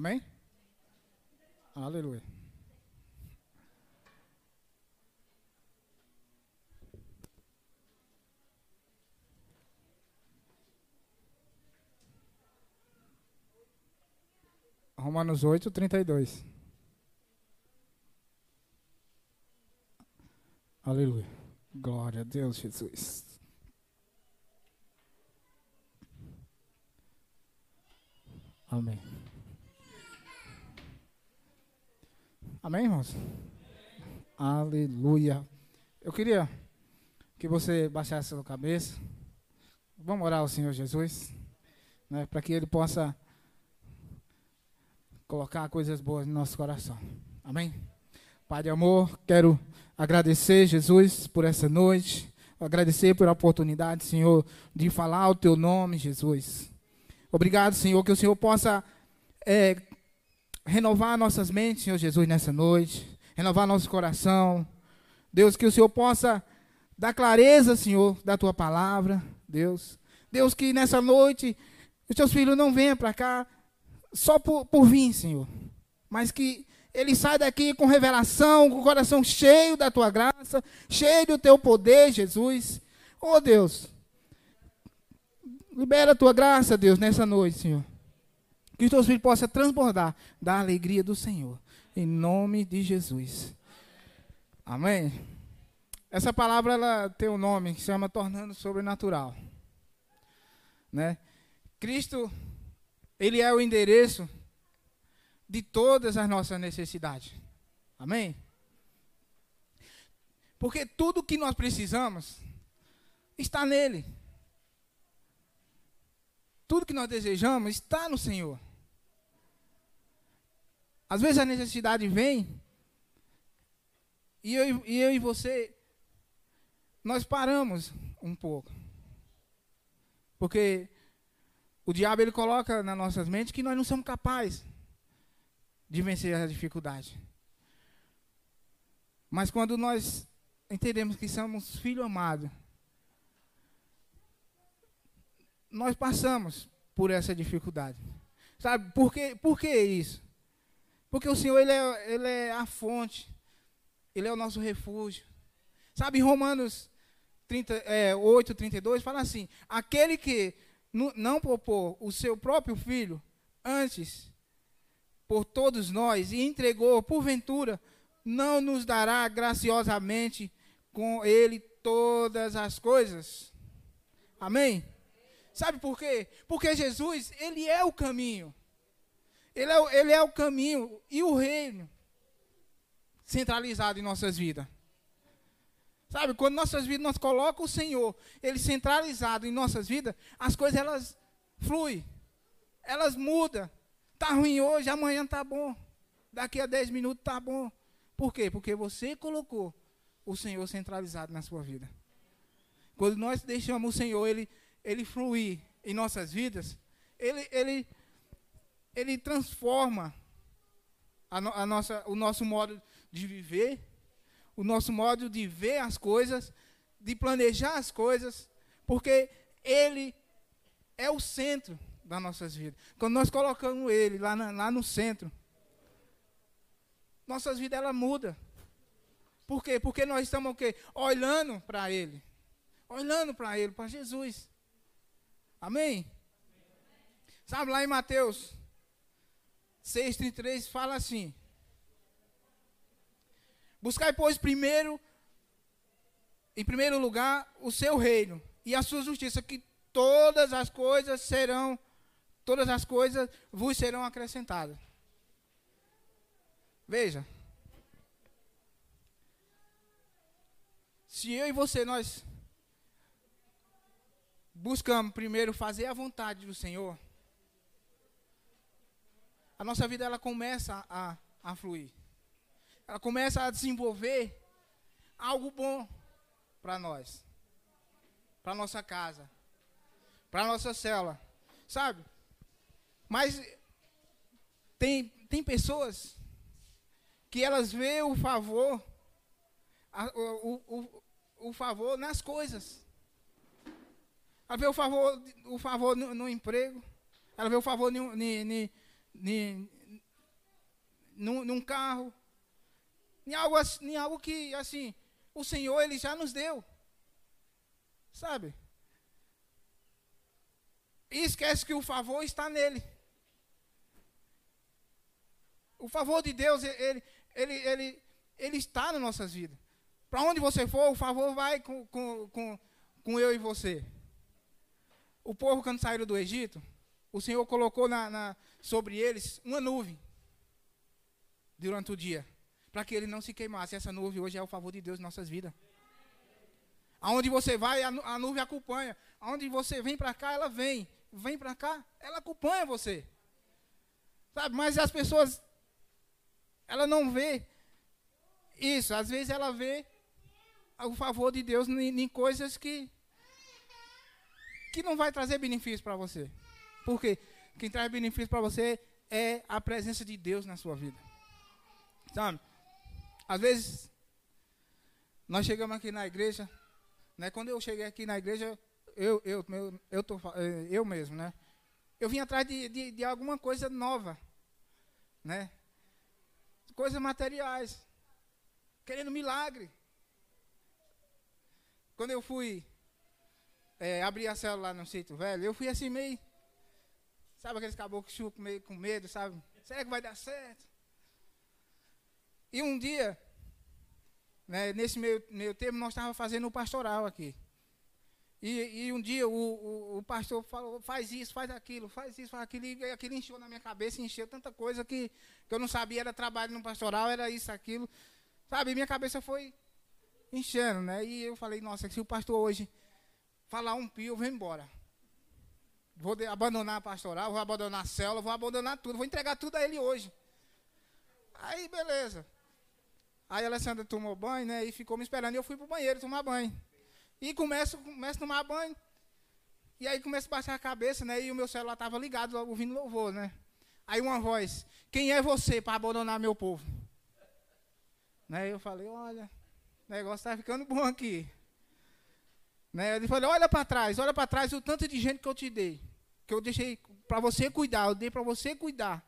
Amém? Aleluia. Romanos 8, 32. Aleluia. Glória a Deus, Jesus. Amém. Amém, irmãos? Aleluia. Eu queria que você baixasse a sua cabeça. Vamos orar ao Senhor Jesus, né, para que Ele possa colocar coisas boas no nosso coração. Amém? Pai de amor, quero agradecer, Jesus, por essa noite. Agradecer pela oportunidade, Senhor, de falar o teu nome, Jesus. Obrigado, Senhor, que o Senhor possa é, renovar nossas mentes, Senhor Jesus, nessa noite. Renovar nosso coração. Deus, que o Senhor possa dar clareza, Senhor, da tua palavra. Deus. Deus, que nessa noite os teus filhos não venham para cá só por, por vir, Senhor, mas que ele sai daqui com revelação, com o coração cheio da tua graça, cheio do teu poder, Jesus. Oh Deus, libera a tua graça, Deus, nessa noite, Senhor. Que os teus filhos possam transbordar da alegria do Senhor. Em nome de Jesus. Amém. Essa palavra ela tem um nome que se chama tornando sobrenatural. Né? Cristo ele é o endereço de todas as nossas necessidades. Amém? Porque tudo que nós precisamos está nele. Tudo que nós desejamos está no Senhor. Às vezes a necessidade vem e eu, e eu e você, nós paramos um pouco. Porque o diabo ele coloca nas nossas mentes que nós não somos capazes de vencer a dificuldade. Mas quando nós entendemos que somos filho amado, nós passamos por essa dificuldade. Sabe por que, por que isso? Porque o Senhor ele é, ele é a fonte, Ele é o nosso refúgio. Sabe, Romanos 30, é, 8, 32 fala assim: aquele que não propor o seu próprio filho antes por todos nós e entregou, porventura, não nos dará graciosamente com ele todas as coisas? Amém? Sabe por quê? Porque Jesus, ele é o caminho. Ele é, ele é o caminho e o reino centralizado em nossas vidas. Sabe, quando nossas vidas nós colocamos o Senhor, Ele centralizado em nossas vidas, as coisas elas fluem, elas mudam. Está ruim hoje, amanhã está bom. Daqui a 10 minutos está bom. Por quê? Porque você colocou o Senhor centralizado na sua vida. Quando nós deixamos o Senhor, Ele, ele fluir em nossas vidas, Ele, ele, ele transforma a, a nossa, o nosso modo de viver, o nosso modo de ver as coisas, de planejar as coisas, porque Ele é o centro das nossas vidas. Quando nós colocamos Ele lá, na, lá no centro, nossas vidas ela muda. Por quê? Porque nós estamos o quê? Olhando para Ele. Olhando para Ele, para Jesus. Amém? Sabe lá em Mateus 6,33 fala assim: Buscai, pois, primeiro, em primeiro lugar, o seu reino e a sua justiça, que todas as coisas serão, todas as coisas vos serão acrescentadas. Veja. Se eu e você, nós buscamos primeiro fazer a vontade do Senhor, a nossa vida ela começa a, a fluir. Ela começa a desenvolver algo bom para nós, para nossa casa, para nossa célula, sabe? Mas tem, tem pessoas que elas veem o favor, a, o, o, o, favor nas coisas. Ela vê o favor, o favor no, no emprego, ela vê o favor ni, num, num carro, em algo, em algo que, assim, o Senhor, Ele já nos deu. Sabe? E esquece que o favor está nele. O favor de Deus, ele, ele, ele, ele está nas nossas vidas. Para onde você for, o favor vai com, com, com, com eu e você. O povo, quando saíram do Egito, o Senhor colocou na, na, sobre eles uma nuvem durante o dia, para que ele não se queimasse. Essa nuvem hoje é o favor de Deus em nossas vidas. Aonde você vai, a, nuvem acompanha. Aonde você vem para cá, ela vem. Vem para cá, ela acompanha você. Sabe? Mas as pessoas, ela não vê isso. Às vezes ela vê o favor de Deus em, em coisas que que não vai trazer benefício para você. Por quê? Quem traz benefício para você é a presença de Deus na sua vida. Sabe? Às vezes, nós chegamos aqui na igreja, né? Quando eu cheguei aqui na igreja, eu, eu, eu, eu, tô, eh, eu mesmo, né? Eu vim atrás de, de, de alguma coisa nova, né? Coisas materiais, querendo milagre. Quando eu fui é, abrir a célula lá no sítio velho, eu fui assim meio, sabe aqueles caboclos chucos meio com medo, sabe? Será que vai dar certo? E um dia, né, nesse meio, meio termo, nós estávamos fazendo o pastoral aqui. E, e um dia o, o, o, pastor falou, faz isso, faz aquilo, faz isso, faz aquilo, e aquilo encheu na minha cabeça, encheu tanta coisa que, que eu não sabia, era trabalho no pastoral, era isso, aquilo. Sabe, minha cabeça foi enchendo, né? E eu falei, nossa, se o pastor hoje falar um pio, eu vou embora. Vou abandonar a pastoral, vou abandonar a célula, vou abandonar tudo, vou entregar tudo a ele hoje. Aí, beleza. Aí a Alessandra tomou banho, né? E ficou me esperando. E eu fui pro banheiro tomar banho. E começo, começo a tomar banho. E aí começo a baixar a cabeça, né? E o meu celular estava ligado, ouvindo louvor, né? Aí uma voz, quem é você para abandonar meu povo? Né? Eu falei, olha, o negócio está ficando bom aqui. Né? Ele falou, olha para trás, olha para trás o tanto de gente que eu te dei. Que eu deixei para você cuidar, eu dei para você cuidar.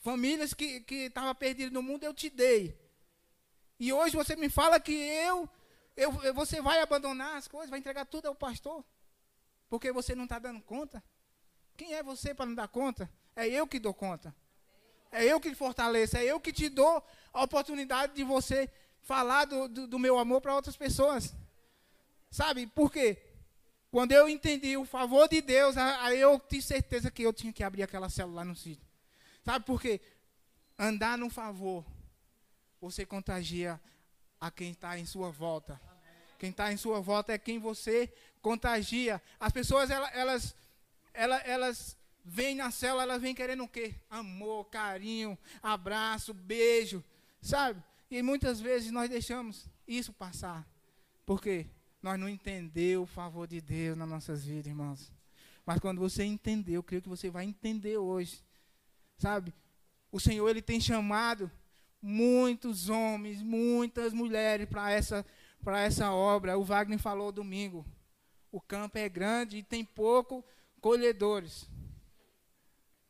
Famílias que estavam perdidas no mundo, eu te dei. E hoje você me fala que eu eu, você vai abandonar as coisas, vai entregar tudo ao pastor, porque você não está dando conta. Quem é você para não dar conta? É eu que dou conta. É eu que fortaleço, é eu que te dou a oportunidade de você falar do, do, do meu amor para outras pessoas. Sabe por quê? Quando eu entendi o favor de Deus, aí eu tive certeza que eu tinha que abrir aquela célula no sítio. Sabe por quê? Andar no favor, você contagia a quem está em sua volta. Quem está em sua volta é quem você contagia. As pessoas, elas, elas, elas, elas vêm na célula, elas vêm querendo o quê? Amor, carinho, abraço, beijo, sabe? E muitas vezes nós deixamos isso passar. Por quê? Nós não entendemos o favor de Deus nas nossas vidas, irmãos. Mas quando você entendeu, eu creio que você vai entender hoje. Sabe? O Senhor, Ele tem chamado muitos homens, muitas mulheres para essa, essa obra. O Wagner falou domingo. O campo é grande e tem pouco colhedores.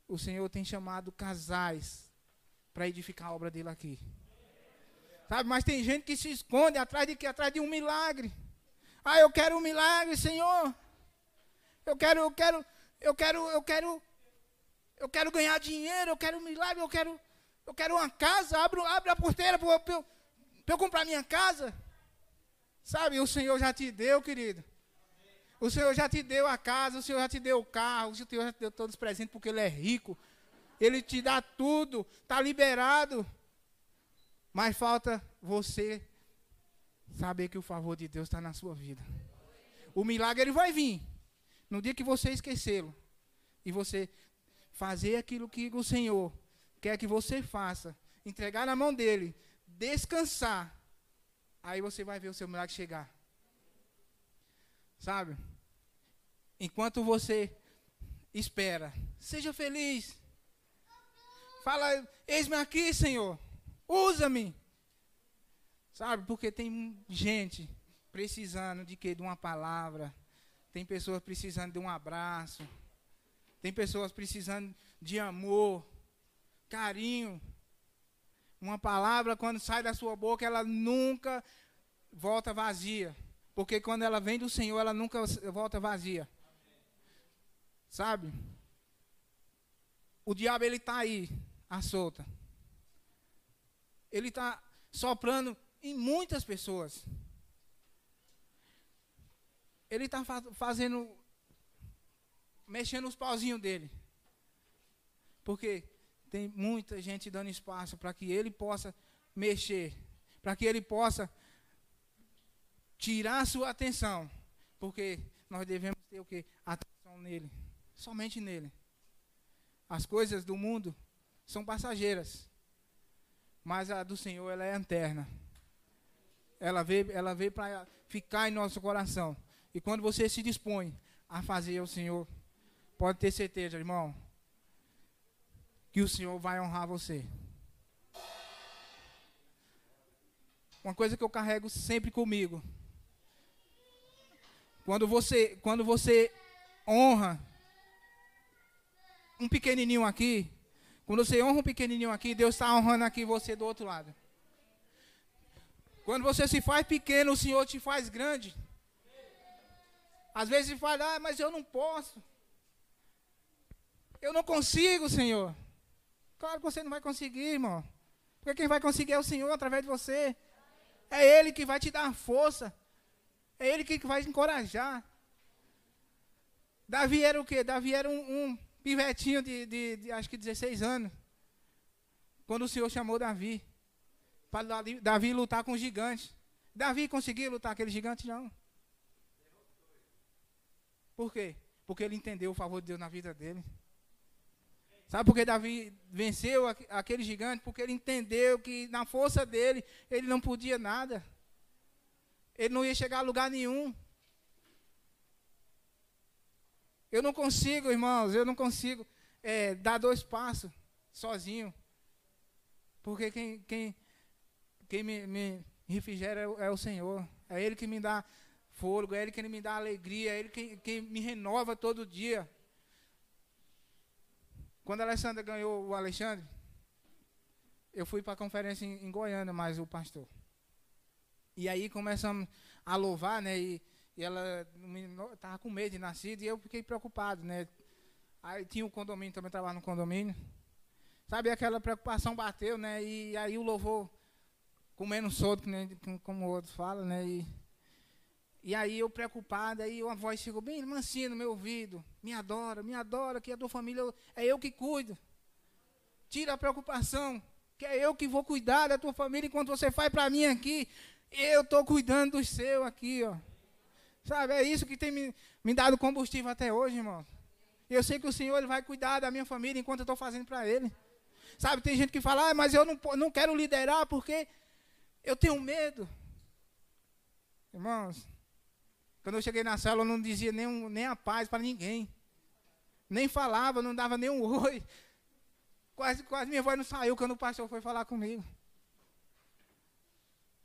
O Senhor tem chamado casais para edificar a obra dele aqui. Sabe, mas tem gente que se esconde atrás de que atrás de um milagre. Ah, eu quero um milagre, Senhor. Eu quero, eu quero, eu quero, eu quero, eu quero ganhar dinheiro, eu quero um milagre, eu quero eu quero uma casa, abre, abre a porteira para eu, eu comprar minha casa. Sabe, o Senhor já te deu, querido. O Senhor já te deu a casa, o Senhor já te deu o carro, o Senhor já te deu todos os presentes porque Ele é rico. Ele te dá tudo, está liberado. Mas falta você saber que o favor de Deus está na sua vida. O milagre ele vai vir. No dia que você esquecê-lo. E você fazer aquilo que o Senhor quer que você faça, entregar na mão dele, descansar, aí você vai ver o seu milagre chegar. Sabe? Enquanto você espera, seja feliz. Fala, eis-me aqui, Senhor. Usa-me. Sabe? Porque tem gente precisando de quê? De uma palavra. Tem pessoas precisando de um abraço. Tem pessoas precisando de amor carinho, Uma palavra, quando sai da sua boca, ela nunca volta vazia. Porque quando ela vem do Senhor, ela nunca volta vazia. Sabe? O diabo, ele está aí, à solta. Ele está soprando em muitas pessoas. Ele está fazendo, mexendo os pauzinhos dele. Porque tem muita gente dando espaço para que ele possa mexer, para que ele possa tirar sua atenção, porque nós devemos ter o que? Atenção nele, somente nele. As coisas do mundo são passageiras, mas a do Senhor ela é eterna. Ela veio, ela veio para ficar em nosso coração. E quando você se dispõe a fazer o Senhor, pode ter certeza, irmão, que o Senhor vai honrar você. Uma coisa que eu carrego sempre comigo. Quando você, quando você honra um pequenininho aqui, quando você honra um pequenininho aqui, Deus está honrando aqui você do outro lado. Quando você se faz pequeno, o Senhor te faz grande. Às vezes você fala, ah, mas eu não posso. Eu não consigo, Senhor. Claro que você não vai conseguir, irmão. Porque quem vai conseguir é o Senhor através de você. É Ele que vai te dar força. É Ele que vai te encorajar. Davi era o quê? Davi era um, um pivetinho de, de, de, acho que 16 anos. Quando o Senhor chamou Davi. Para Davi lutar com o gigante. Davi conseguiu lutar aquele gigante? Não. Por quê? Porque ele entendeu o favor de Deus na vida dele. Sabe por que Davi venceu aquele gigante? Porque ele entendeu que na força dele ele não podia nada. Ele não ia chegar a lugar nenhum. Eu não consigo, irmãos, eu não consigo é, dar dois passos sozinho. Porque quem, quem, quem me, me refrigera é o, é o, Senhor. É Ele que me dá fôlego, é Ele que me dá alegria, é Ele que, que me renova todo dia. Quando a Alessandra ganhou o Alexandre, eu fui para a conferência em, em, Goiânia, mais o pastor. E aí começamos a louvar, né? E, e ela estava com medo de nascido e eu fiquei preocupado, né? Aí tinha o um condomínio, também trabalhava no condomínio. Sabe, aquela preocupação bateu, né? E aí o louvor comendo solto, como o outro fala, né? E, e aí eu preocupado, aí uma voz chegou bem mansinha no meu ouvido. Me adora, me adora, que a tua família é eu que cuido. Tira a preocupação, que é eu que vou cuidar da tua família enquanto você faz para mim aqui. Eu estou cuidando do seu aqui, ó. Sabe, é isso que tem me, me dado combustível até hoje, irmão. Eu sei que o Senhor ele vai cuidar da minha família enquanto eu estou fazendo para Ele. Sabe, tem gente que fala, ah, mas eu não, não quero liderar porque eu tenho medo. Irmãos, quando eu cheguei na sala, eu não dizia nem, nem a paz para ninguém. Nem falava, não dava nem um oi. Quase, quase minha voz não saiu quando o pastor foi falar comigo.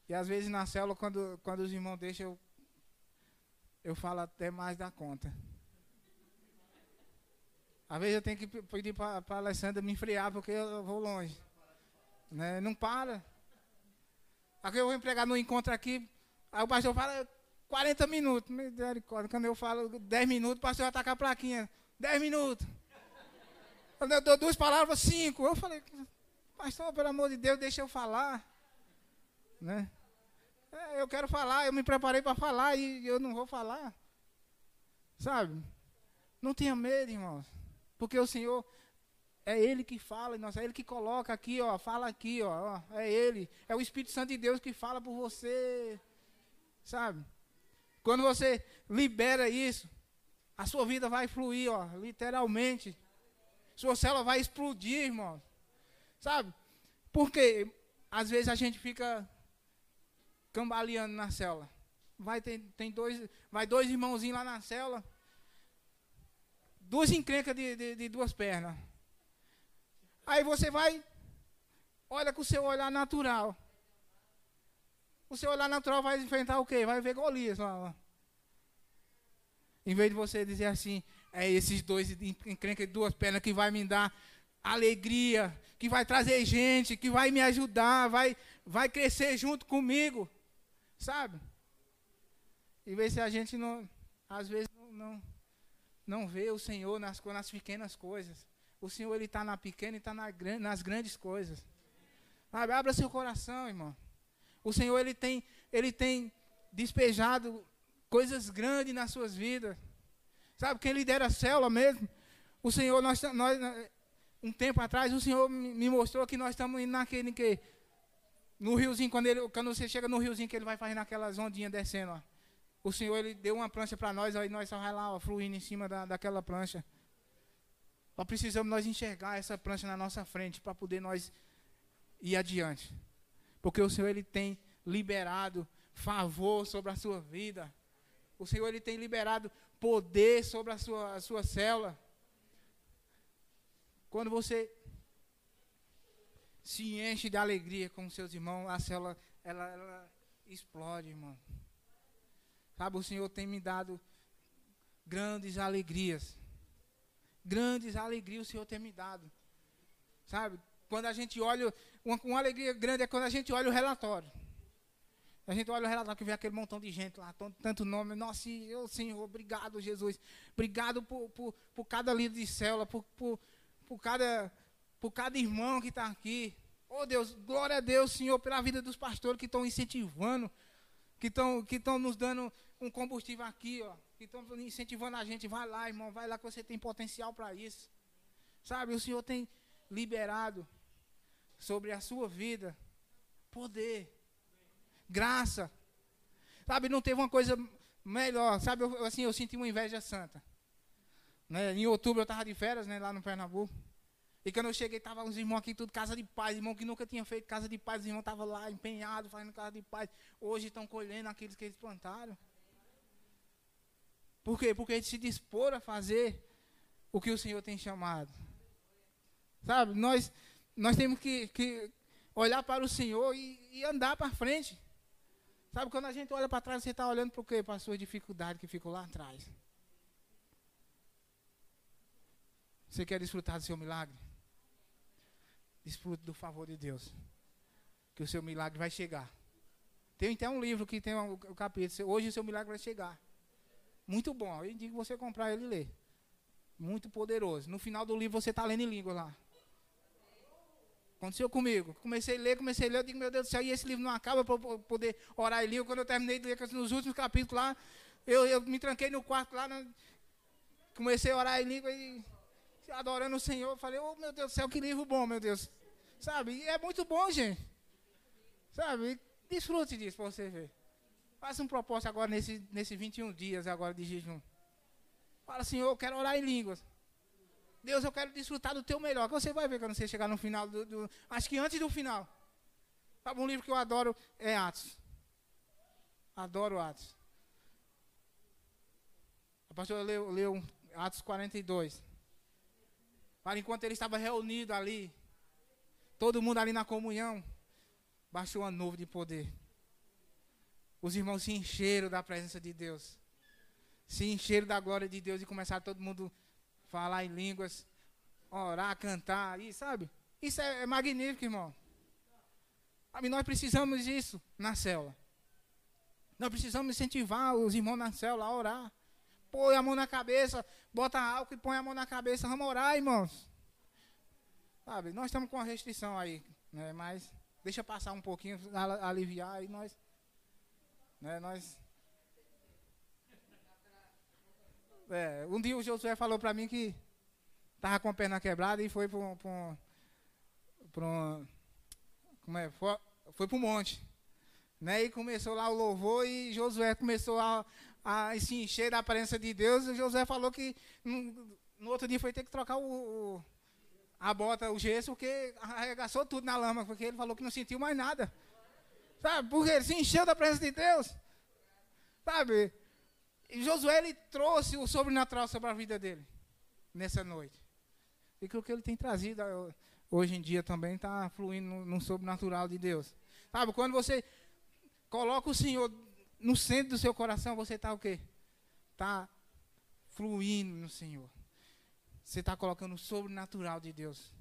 E às vezes na célula, quando, quando os irmãos deixam, eu, eu falo até mais da conta. Às vezes eu tenho que pedir para a Alessandra me enfriar, porque eu vou longe. Né? Não para. Aqui eu vou empregar no encontro aqui, aí o pastor fala, 40 minutos, misericórdia. Quando eu falo 10 minutos, o pastor já está com a plaquinha. 10 minutos. Quando eu dou duas palavras, cinco. Eu falei, pastor, pelo amor de Deus, deixa eu falar. Né? É, eu quero falar, eu me preparei para falar e eu não vou falar. Sabe? Não tenha medo, irmãos. Porque o Senhor é Ele que fala, nossa, é Ele que coloca aqui, ó, fala aqui, ó, ó, é Ele. É o Espírito Santo de Deus que fala por você. Sabe? Quando você libera isso, a sua vida vai fluir, ó, literalmente. Sua célula vai explodir, irmão. Sabe? Porque às vezes a gente fica cambaleando na célula. Vai tem, tem dois, vai dois irmãozinhos lá na célula. Duas encrencas de, de, de duas pernas. Aí você vai, olha com o seu olhar natural. O seu olhar natural vai enfrentar o quê? Vai ver Golias lá. Em vez de você dizer assim, é esses dois encrenca de duas pernas que vai me dar alegria, que vai trazer gente, que vai me ajudar, vai, vai crescer junto comigo, sabe? E ver se a gente não, às vezes não, não, não vê o Senhor nas, nas pequenas coisas. O Senhor ele está na pequena e está na, nas grandes coisas. Sabe? Abra seu coração, irmão. O Senhor ele tem, ele tem despejado coisas grandes nas suas vidas. Sabe quem lidera a célula mesmo? O Senhor, nós, nós, um tempo atrás, o Senhor me mostrou que nós estamos indo naquele que. No riozinho, quando, ele, quando você chega no riozinho que ele vai fazer naquelas ondinhas descendo, ó. O Senhor ele deu uma prancha para nós, aí nós só vai lá, ó, fluindo em cima da, daquela prancha. Nós precisamos nós enxergar essa prancha na nossa frente para poder nós ir adiante. Porque o Senhor ele tem liberado favor sobre a sua vida. O Senhor ele tem liberado poder sobre a sua, a sua célula. Quando você se enche de alegria com seus irmãos, a célula ela, ela explode, irmão. Sabe, o Senhor tem me dado grandes alegrias. Grandes alegrias o Senhor tem me dado. Sabe, quando a gente olha, uma, uma alegria grande é quando a gente olha o relatório. A gente olha o relatório que vê aquele montão de gente lá, tanto nome. Nossa, eu, Senhor, obrigado, Jesus. Obrigado por, por, por cada líder de célula, por, por, por, cada, por cada irmão que está aqui. Oh Deus, glória a Deus, Senhor, pela vida dos pastores que estão incentivando, que estão que nos dando um combustível aqui, ó, que estão incentivando a gente. Vai lá, irmão, vai lá que você tem potencial para isso. Sabe, o Senhor tem liberado sobre a sua vida poder graça. Sabe, não teve uma coisa melhor. Sabe, eu, assim, eu senti uma inveja santa. Né? Em outubro eu estava de férias, né, lá no Pernambuco. E quando eu cheguei, estavam os irmãos aqui, tudo casa de paz. Irmão que nunca tinha feito casa de paz, os irmãos estavam lá empenhados, fazendo casa de paz. Hoje estão colhendo aqueles que eles plantaram. Por quê? Porque se disporam a fazer o que o Senhor tem chamado. Sabe, nós, nós temos que, que olhar para o Senhor e, e andar para frente. Sabe, quando a gente olha para trás, você está olhando para o quê? Para as suas dificuldades que ficam lá atrás. Você quer desfrutar do seu milagre? Desfrute do favor de Deus. Que o seu milagre vai chegar. Tem até um livro que tem o um, um capítulo. Hoje o seu milagre vai chegar. Muito bom. Eu indico você comprar ele e ler. Muito poderoso. No final do livro você está lendo em língua lá. Aconteceu comigo. Comecei a ler, comecei a ler, eu digo, meu Deus do céu, e esse livro não acaba para eu poder orar em língua. Quando eu terminei de ler nos últimos capítulos lá, eu, eu me tranquei no quarto lá, né, comecei a orar em língua e adorando o Senhor. Falei, oh meu Deus do céu, que livro bom, meu Deus. Sabe? E é muito bom, gente. Sabe? Desfrute disso para você ver. Faça um propósito agora nesses nesse 21 dias agora de jejum. Fala, Senhor, eu quero orar em línguas. Deus, eu quero desfrutar do teu melhor. Que você vai ver quando você chegar no final do, do, Acho que antes do final. Sabe um livro que eu adoro é Atos. Adoro Atos. A pastora leu, leu Atos 42. Para enquanto ele estava reunido ali, todo mundo ali na comunhão, baixou uma nuvem de poder. Os irmãos se encheram da presença de Deus. Se encheram da glória de Deus e começaram todo mundo falar em línguas, orar, cantar, aí, sabe? Isso é, é magnífico, irmão. Sabe, nós precisamos disso na célula. Nós precisamos incentivar os irmãos na célula a orar. Põe a mão na cabeça, bota álcool e põe a mão na cabeça. Vamos orar, irmãos. Sabe, nós estamos com uma restrição aí, né? Mas deixa passar um pouquinho, aliviar e nós, né? Nós É, um dia o Josué falou para mim que estava com a perna quebrada e foi para um, um, como é, foi, para o monte. Né? E começou lá o louvor e Josué começou a, a se encher da presença de Deus. E Josué falou que no, no outro dia foi ter que trocar o, o, a bota, o gesso, porque arregaçou tudo na lama, porque ele falou que não sentiu mais nada. Sabe? Porque ele se encheu da presença de Deus. Sabe? E Josué ele trouxe o sobrenatural sobre a vida dele nessa noite. E que o que ele tem trazido eh, hoje em dia também está fluindo no, sobrenatural de Deus. Sabe, quando você coloca o Senhor no centro do seu coração, você está o quê? Está fluindo no Senhor. Você está colocando o sobrenatural de Deus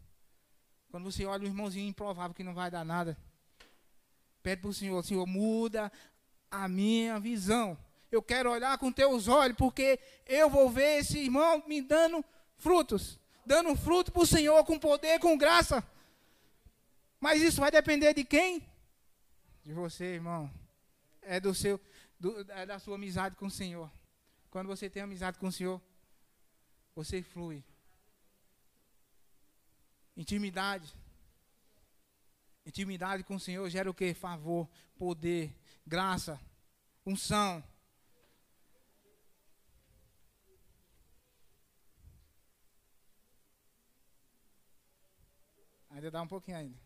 Quando você olha o irmãozinho improvável que não vai dar nada, pede para o Senhor, Senhor, muda a minha visão. Eu quero olhar com teus olhos, porque eu vou ver esse irmão me dando frutos. Dando fruto para o Senhor com poder, com graça. Mas isso vai depender de quem? De você, irmão. É do seu, do, é da sua amizade com o Senhor. Quando você tem amizade com o Senhor, você flui. Intimidade. Intimidade com o Senhor gera o que? Favor, poder, graça, unção. Ainda dá um pouquinho ainda.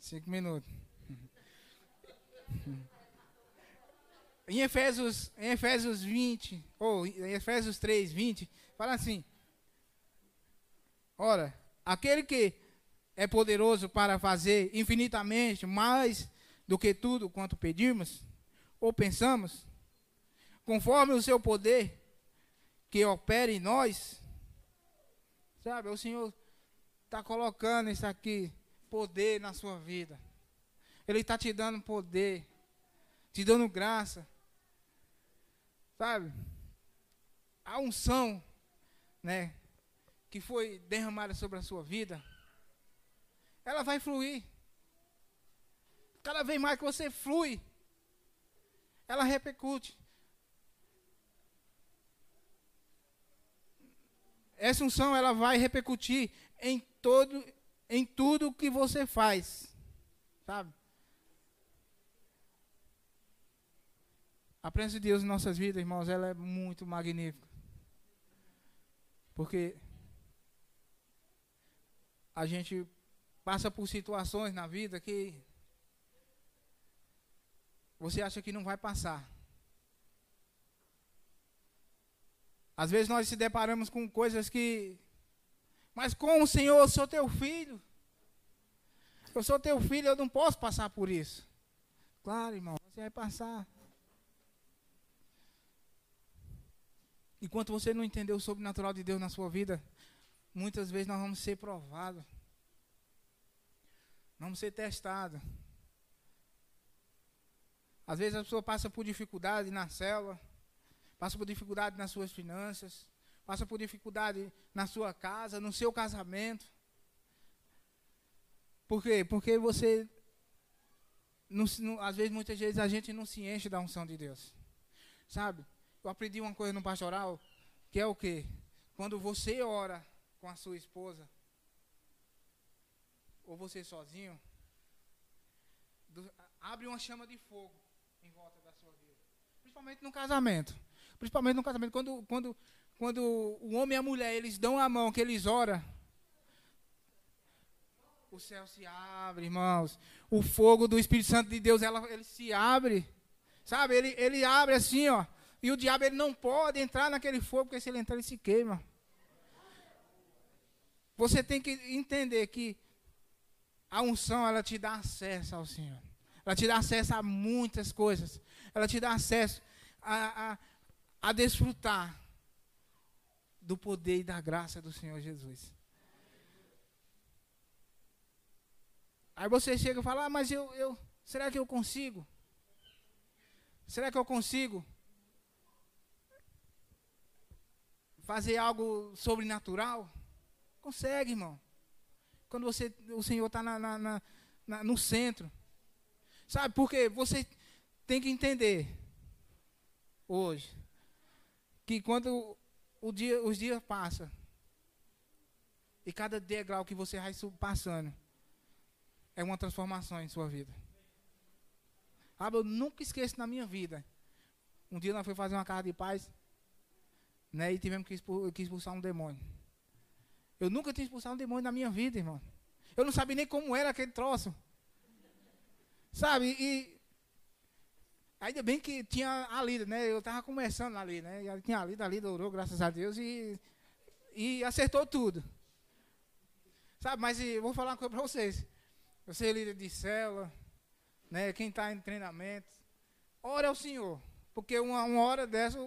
Cinco minutos. Em Efésios, em Efésios 20, ou em Efésios 3, 20, fala assim: Ora, aquele que é poderoso para fazer infinitamente mais do que tudo quanto pedimos ou pensamos, conforme o seu poder que opera em nós, sabe, o Senhor está colocando isso aqui, poder na sua vida. Ele está te dando poder, te dando graça. Sabe? A unção, né, que foi derramada sobre a sua vida, ela vai fluir. Cada vez mais que você flui, ela repercute. Essa unção ela vai repercutir em todo em tudo que você faz. Sabe? A presença de Deus em nossas vidas, irmãos, ela é muito magnífica. Porque a gente passa por situações na vida que você acha que não vai passar. Às vezes nós se deparamos com coisas que. Mas com o Senhor, eu sou teu filho. Eu sou teu filho, eu não posso passar por isso. Claro, irmão, você vai passar. Enquanto você não entender o sobrenatural de Deus na sua vida, muitas vezes nós vamos ser provados. Vamos ser testados. Às vezes a pessoa passa por dificuldade na célula, passa por dificuldade nas suas finanças, passa por dificuldade na sua casa, no seu casamento. Por quê? Porque você, não, não, às vezes, muitas vezes, a gente não se enche da unção de Deus. Sabe? Eu aprendi uma coisa no pastoral, que é o quê? Quando você ora com a sua esposa, ou você sozinho, do, abre uma chama de fogo em volta da sua vida. Principalmente no casamento. Principalmente no casamento. Quando, quando, quando o homem e a mulher, eles dão a mão, que eles oram, o céu se abre, irmãos. O fogo do Espírito Santo de Deus, ela, ele se abre. Sabe? Ele, ele abre assim, ó. E o diabo ele não pode entrar naquele fogo, porque se ele entrar, ele se queima. Você tem que entender que a unção, ela te dá acesso ao Senhor. Ela te dá acesso a muitas coisas. Ela te dá acesso a, a, a desfrutar do poder e da graça do Senhor Jesus. Aí você chega e fala, ah, mas eu, eu, será que eu consigo? Será que eu consigo? fazer algo sobrenatural? Consegue, irmão. Quando você, o Senhor está na, na, na, no centro. Sabe, porque você tem que entender hoje que quando o dia, os dias passam e cada degrau que você vai passando é uma transformação em sua vida. Ah, eu nunca esqueço na minha vida. Um dia nós fomos fazer uma casa de paz né? E tivemos que, expulsar um demônio. Eu nunca tinha expulsado um demônio na minha vida, irmão. Eu não sabia nem como era aquele troço. Sabe? E ainda bem que tinha a lida, né? Eu estava começando ali, né? E tinha a lida, a lida orou, graças a Deus, e, e acertou tudo. Sabe? Mas eu vou falar uma coisa para vocês. Você é líder de célula, né? Quem está em treinamento, ora ao Senhor. Porque uma, uma hora dessa,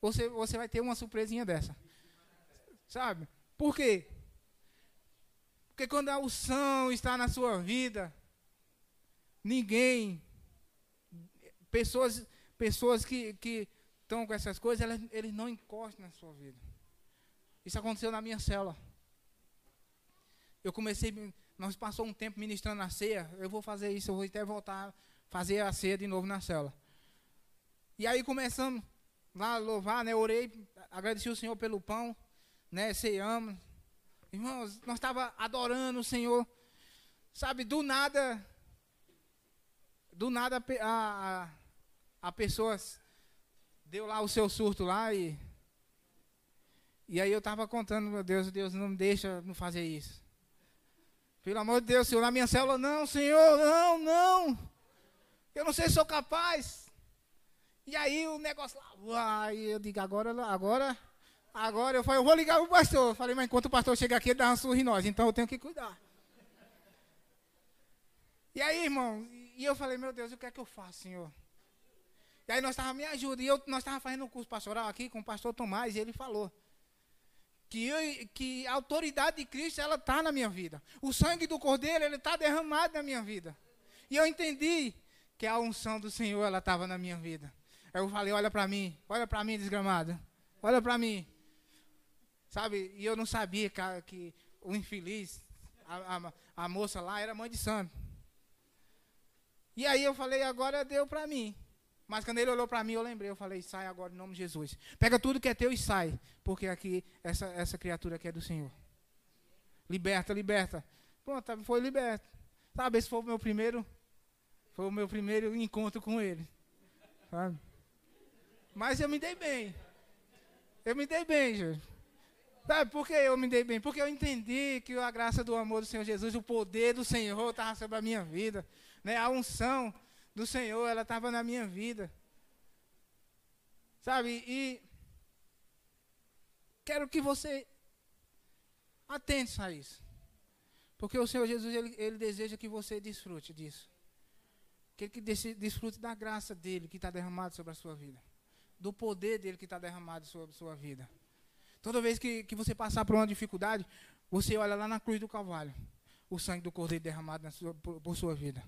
você, você vai ter uma surpresinha dessa. Sabe? Por quê? Porque quando a unção está na sua vida, ninguém, pessoas, pessoas que, que estão com essas coisas, elas, eles não encostam na sua vida. Isso aconteceu na minha cela. Eu comecei, nós passou um tempo ministrando a ceia, eu vou fazer isso, eu vou até voltar fazer a ceia de novo na cela. E aí começamos lá a louvar, né? Orei, agradeci o Senhor pelo pão, né? Ceiamos. Irmãos, nós estava adorando o Senhor. Sabe, do nada, do nada a, a, a pessoa deu lá o seu surto lá e e aí eu estava contando, meu Deus, Deus não me deixa não fazer isso. Pelo amor de Deus, Senhor, na minha célula, não, Senhor, não, não. Eu não sei se sou capaz. E aí o negócio lá, aí eu digo, agora, agora, agora, eu falei, eu vou ligar o pastor. Eu falei, mas enquanto o pastor chega aqui, ele dá uma surra em nós, então eu tenho que cuidar. E aí, irmão, e eu falei, meu Deus, o que é que eu faço, Senhor? E aí nós estávamos, me ajuda, e eu, nós estávamos fazendo um curso pastoral aqui com o pastor Tomás, e ele falou, que, eu, que a autoridade de Cristo ela está na minha vida. O sangue do Cordeiro ele está derramado na minha vida. E eu entendi que a unção do Senhor ela estava na minha vida. Aí eu falei, olha para mim, olha para mim, desgramado, olha para mim. Sabe, e eu não sabia que, que o infeliz, a, a, a moça lá era mãe de santo. E aí eu falei, agora deu para mim. Mas quando ele olhou para mim, eu lembrei, eu falei, sai agora em nome de Jesus. Pega tudo que é teu e sai, porque aqui essa, essa criatura aqui é do Senhor. Liberta, liberta. Pronto, foi liberto. Sabe, esse foi o meu primeiro, foi o meu primeiro encontro com ele. Sabe? Mas eu me dei bem. Eu me dei bem, gente. Sabe por que eu me dei bem? Porque eu entendi que a graça do amor do Senhor Jesus, o poder do Senhor estava sobre a minha vida. Né? A unção do Senhor, ela estava na minha vida. Sabe? E quero que você atente a isso. Porque o Senhor Jesus, ele, ele deseja que você desfrute disso. Que ele desfrute da graça dele que está derramado sobre a sua vida. Do poder dele que está derramado sobre a sua vida. Toda vez que, que você passar por uma dificuldade, você olha lá na cruz do Calvário. O sangue do Cordeiro derramado sua, por, por sua vida.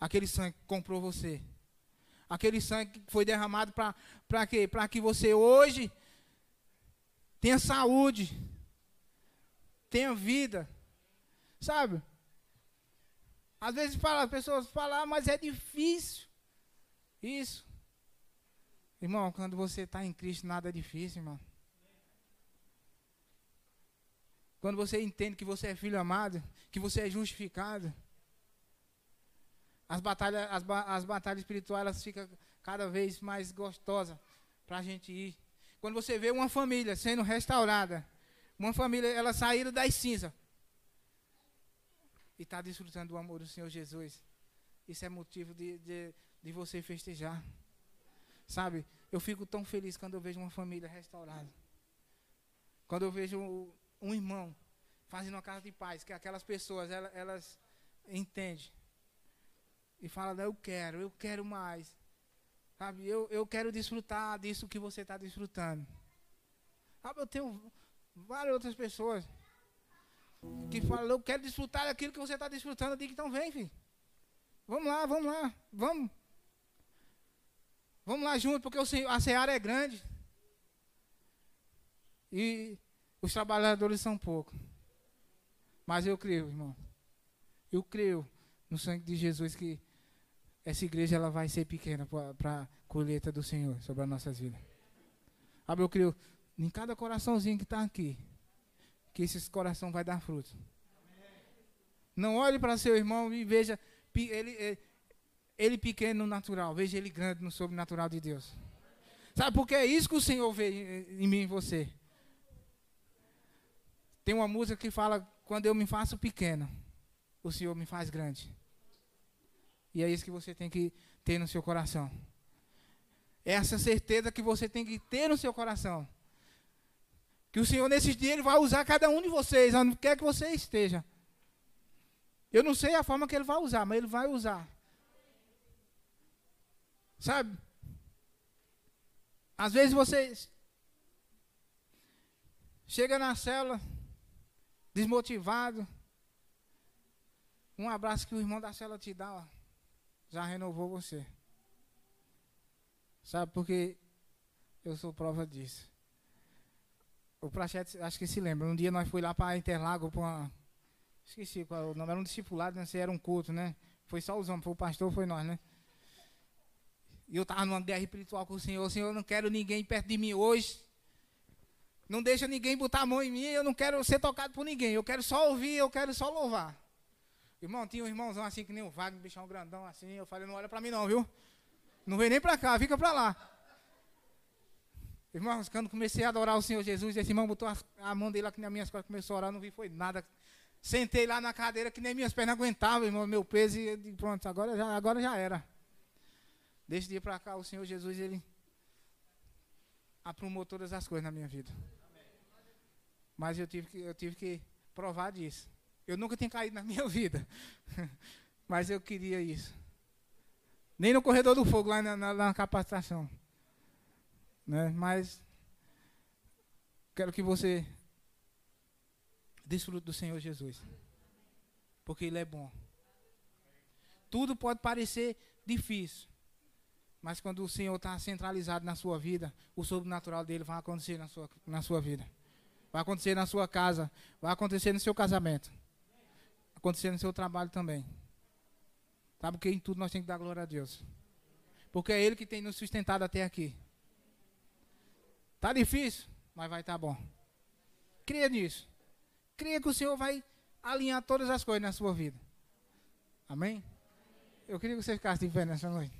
Aquele sangue que comprou você. Aquele sangue que foi derramado para quê? Para que você hoje tenha saúde, tenha vida. Sabe? Às vezes fala, as pessoas falam, ah, mas é difícil. Isso. Irmão, quando você está em Cristo, nada é difícil, irmão. Quando você entende que você é filho amado, que você é justificado. As batalhas, as, as batalhas espirituais elas ficam cada vez mais gostosas para a gente ir. Quando você vê uma família sendo restaurada, uma família, ela saíram das cinzas e está desfrutando do amor do Senhor Jesus. Isso é motivo de, de, de você festejar. Sabe, eu fico tão feliz quando eu vejo uma família restaurada. Quando eu vejo um irmão fazendo uma casa de paz, que aquelas pessoas, elas, elas entendem e fala, eu quero, eu quero mais. Sabe, eu, eu quero desfrutar disso que você está desfrutando. Sabe, eu tenho várias outras pessoas que falam, eu quero desfrutar daquilo que você está desfrutando. Eu digo, então vem, filho. Vamos lá, vamos lá, vamos. Vamos lá junto, porque a seara é grande. E os trabalhadores são poucos. Mas eu creio, irmão. Eu creio no sangue de Jesus que essa igreja ela vai ser pequena para a colheita do Senhor sobre as nossas vidas. Sabe, eu creio em cada coraçãozinho que está aqui, que esse coração vai dar fruto. Não olhe para seu irmão e veja ele, ele, ele pequeno no natural, veja ele grande no sobrenatural de Deus. Sabe porque é isso que o Senhor vê em mim e você. Tem uma música que fala: quando eu me faço pequeno, o Senhor me faz grande. E é isso que você tem que ter no seu coração. É essa certeza que você tem que ter no seu coração. Que o Senhor, nesses dias, Ele vai usar cada um de vocês, onde quer que você esteja. Eu não sei a forma que Ele vai usar, mas Ele vai usar. Sabe? Às vezes você chega na célula desmotivado, Um abraço que o irmão da cela te dá, ó, já renovou você. Sabe, porque eu sou prova disso. O Prachete, acho que se lembra. Um dia nós fui lá para Interlago, para uma. Esqueci qual o nome, era um discipulado, né? Se era um culto, né? Foi só os homens, foi o pastor, foi nós, né? E eu estava numa guerra espiritual com o Senhor. Senhor, eu não quero ninguém perto de mim hoje. Não deixa ninguém botar a mão em mim. Eu não quero ser tocado por ninguém. Eu quero só ouvir, eu quero só louvar. Irmão, tinha um irmãozão assim que nem o Wagner, bichão grandão assim. Eu falei, não olha para mim não, viu? Não vem nem para cá, fica para lá. Irmãos, quando comecei a adorar o Senhor Jesus, esse irmão botou a, mão dele aqui nas minhas costas, começou a orar, não vi foi nada. Sentei lá na cadeira que nem minhas pernas aguentavam, irmão, meu peso e pronto, agora já, agora já era. Desse dia para cá, o Senhor Jesus, ele aprumou todas as coisas na minha vida. Mas eu tive que, eu tive que provar disso. Eu nunca tinha caído na minha vida. Mas eu queria isso. Nem no corredor do fogo, lá na, na, na capacitação. Né? Mas quero que você desfrute do Senhor Jesus. Porque Ele é bom. Tudo pode parecer difícil. Mas quando o Senhor está centralizado na sua vida, o sobrenatural dele vai acontecer na sua, na sua vida. Vai acontecer na sua casa. Vai acontecer no seu casamento. Acontecer no seu trabalho também. Sabe porque em tudo nós temos que dar glória a Deus. Porque é Ele que tem nos sustentado até aqui. Tá difícil, mas vai estar tá bom. Creia nisso. Creia que o Senhor vai alinhar todas as coisas na sua vida. Amém? Eu queria que você ficasse de pé nessa noite.